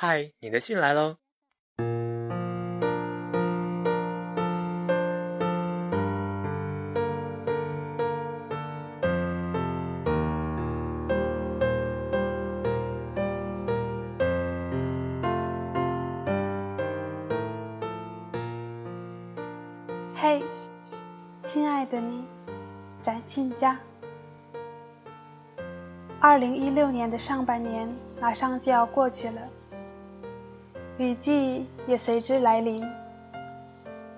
嗨，你的信来喽。嘿，亲爱的你，展信佳。二零一六年的上半年马上就要过去了，雨季也随之来临。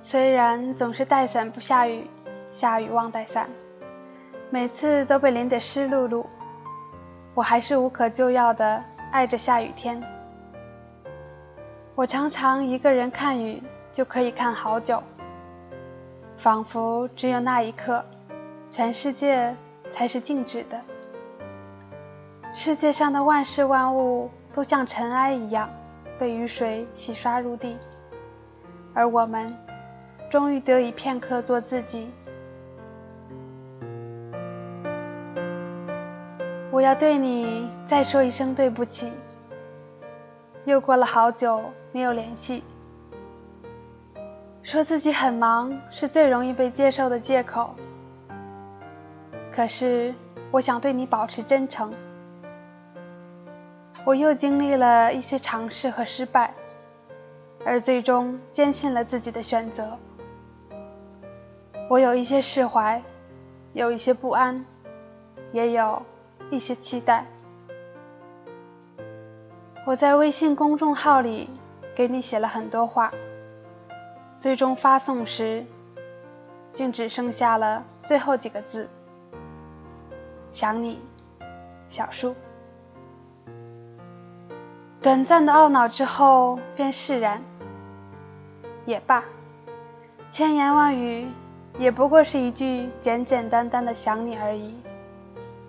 虽然总是带伞不下雨，下雨忘带伞，每次都被淋得湿漉漉，我还是无可救药的爱着下雨天。我常常一个人看雨就可以看好久。仿佛只有那一刻，全世界才是静止的。世界上的万事万物都像尘埃一样，被雨水洗刷入地，而我们终于得以片刻做自己。我要对你再说一声对不起。又过了好久没有联系。说自己很忙是最容易被接受的借口，可是我想对你保持真诚。我又经历了一些尝试和失败，而最终坚信了自己的选择。我有一些释怀，有一些不安，也有一些期待。我在微信公众号里给你写了很多话。最终发送时，竟只剩下了最后几个字：“想你，小树。”短暂的懊恼之后便释然，也罢，千言万语也不过是一句简简单单的想你而已，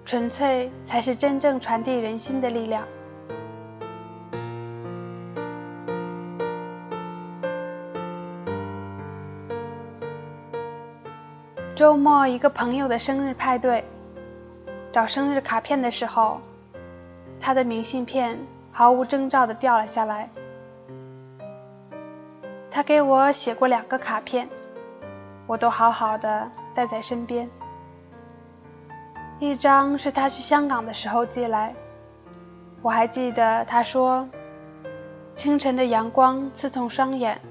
纯粹才是真正传递人心的力量。周末一个朋友的生日派对，找生日卡片的时候，他的明信片毫无征兆的掉了下来。他给我写过两个卡片，我都好好的带在身边。一张是他去香港的时候寄来，我还记得他说：“清晨的阳光刺痛双眼，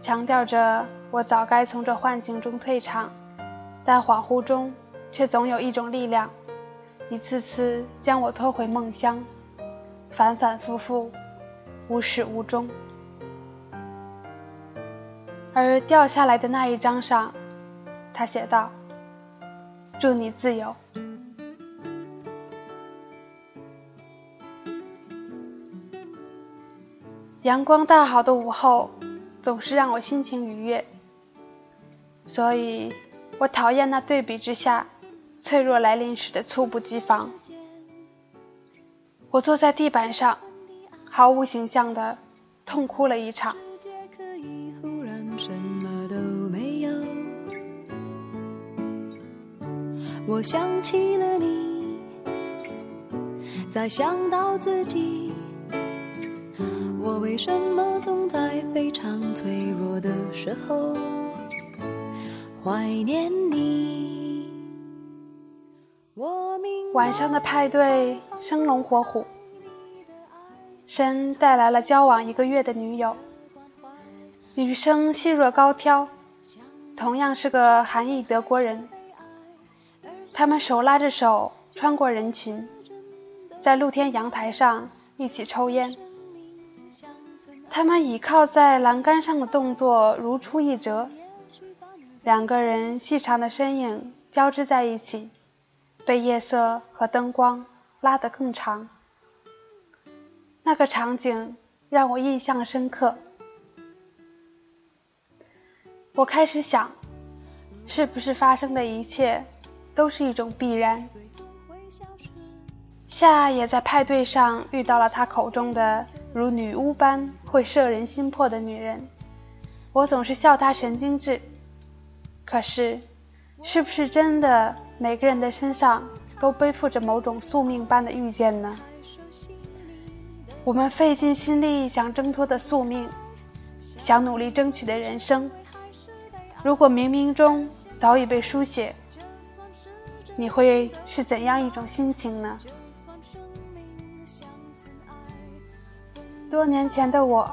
强调着我早该从这幻境中退场。”但恍惚中，却总有一种力量，一次次将我拖回梦乡，反反复复，无始无终。而掉下来的那一张上，他写道：“祝你自由。”阳光大好的午后，总是让我心情愉悦，所以。我讨厌那对比之下脆弱来临时的猝不及防。我坐在地板上，毫无形象的痛哭了一场。我想起了你，再想到自己，我为什么总在非常脆弱的时候？怀念你。晚上的派对生龙活虎，神带来了交往一个月的女友，女生细若高挑，同样是个韩裔德国人。他们手拉着手穿过人群，在露天阳台上一起抽烟。他们倚靠在栏杆上的动作如出一辙。两个人细长的身影交织在一起，被夜色和灯光拉得更长。那个场景让我印象深刻。我开始想，是不是发生的一切都是一种必然？夏也在派对上遇到了他口中的如女巫般会摄人心魄的女人，我总是笑他神经质。可是，是不是真的每个人的身上都背负着某种宿命般的遇见呢？我们费尽心力想挣脱的宿命，想努力争取的人生，如果冥冥中早已被书写，你会是怎样一种心情呢？多年前的我，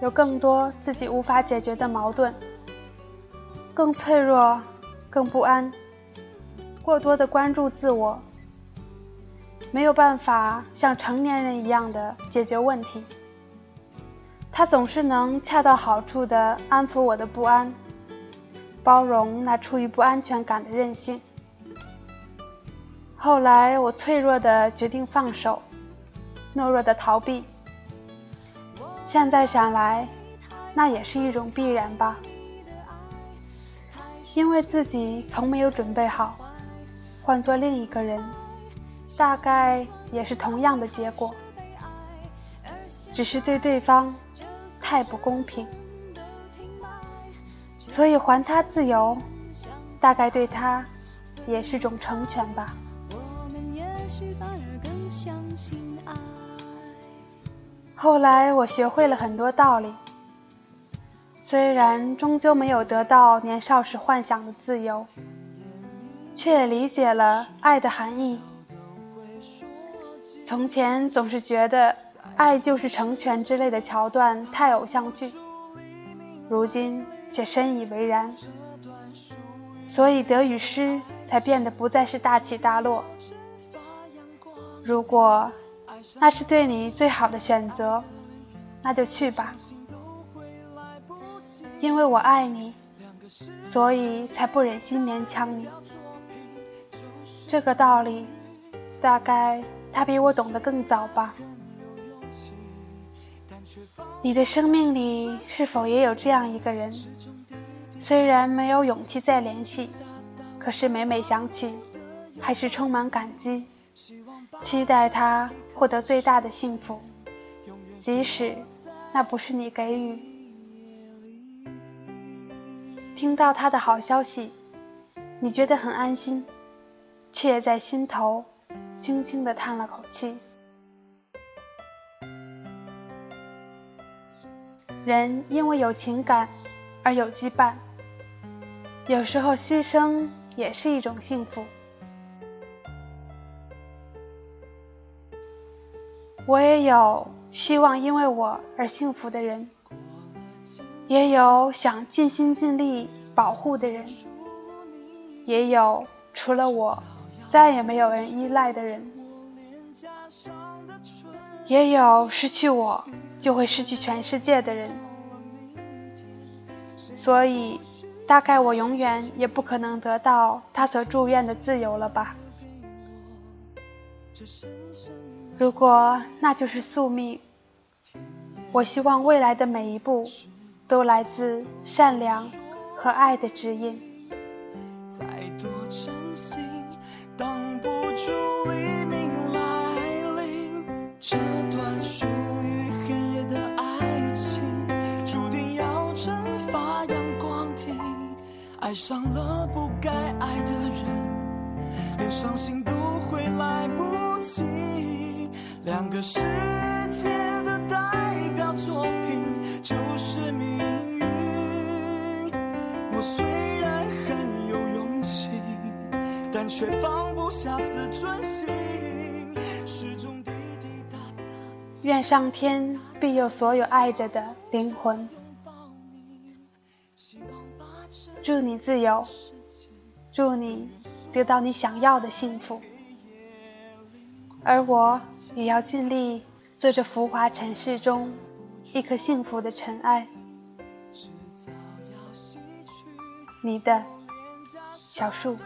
有更多自己无法解决的矛盾，更脆弱，更不安，过多的关注自我。没有办法像成年人一样的解决问题，他总是能恰到好处的安抚我的不安，包容那出于不安全感的任性。后来我脆弱的决定放手，懦弱的逃避。现在想来，那也是一种必然吧，因为自己从没有准备好，换做另一个人。大概也是同样的结果，只是对对方太不公平，所以还他自由，大概对他也是种成全吧。后来我学会了很多道理，虽然终究没有得到年少时幻想的自由，却也理解了爱的含义。从前总是觉得爱就是成全之类的桥段太偶像剧，如今却深以为然。所以得与失才变得不再是大起大落。如果那是对你最好的选择，那就去吧。因为我爱你，所以才不忍心勉强你。这个道理。大概他比我懂得更早吧。你的生命里是否也有这样一个人？虽然没有勇气再联系，可是每每想起，还是充满感激，期待他获得最大的幸福，即使那不是你给予。听到他的好消息，你觉得很安心，却在心头。轻轻地叹了口气。人因为有情感而有羁绊，有时候牺牲也是一种幸福。我也有希望因为我而幸福的人，也有想尽心尽力保护的人，也有除了我。再也没有人依赖的人，也有失去我就会失去全世界的人，所以大概我永远也不可能得到他所祝愿的自由了吧？如果那就是宿命，我希望未来的每一步都来自善良和爱的指引。挡不住黎明来临，这段属于黑夜的爱情，注定要蒸发阳光体。爱上了不该爱的人，连伤心都会来不及。两个世界的代表作品就是命运。我虽然很有勇气，但却放。愿上天庇佑所有爱着的灵魂，祝你自由，祝你得到你想要的幸福，而我也要尽力做这浮华尘世中一颗幸福的尘埃。你的小树。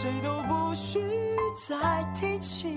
谁都不许再提起，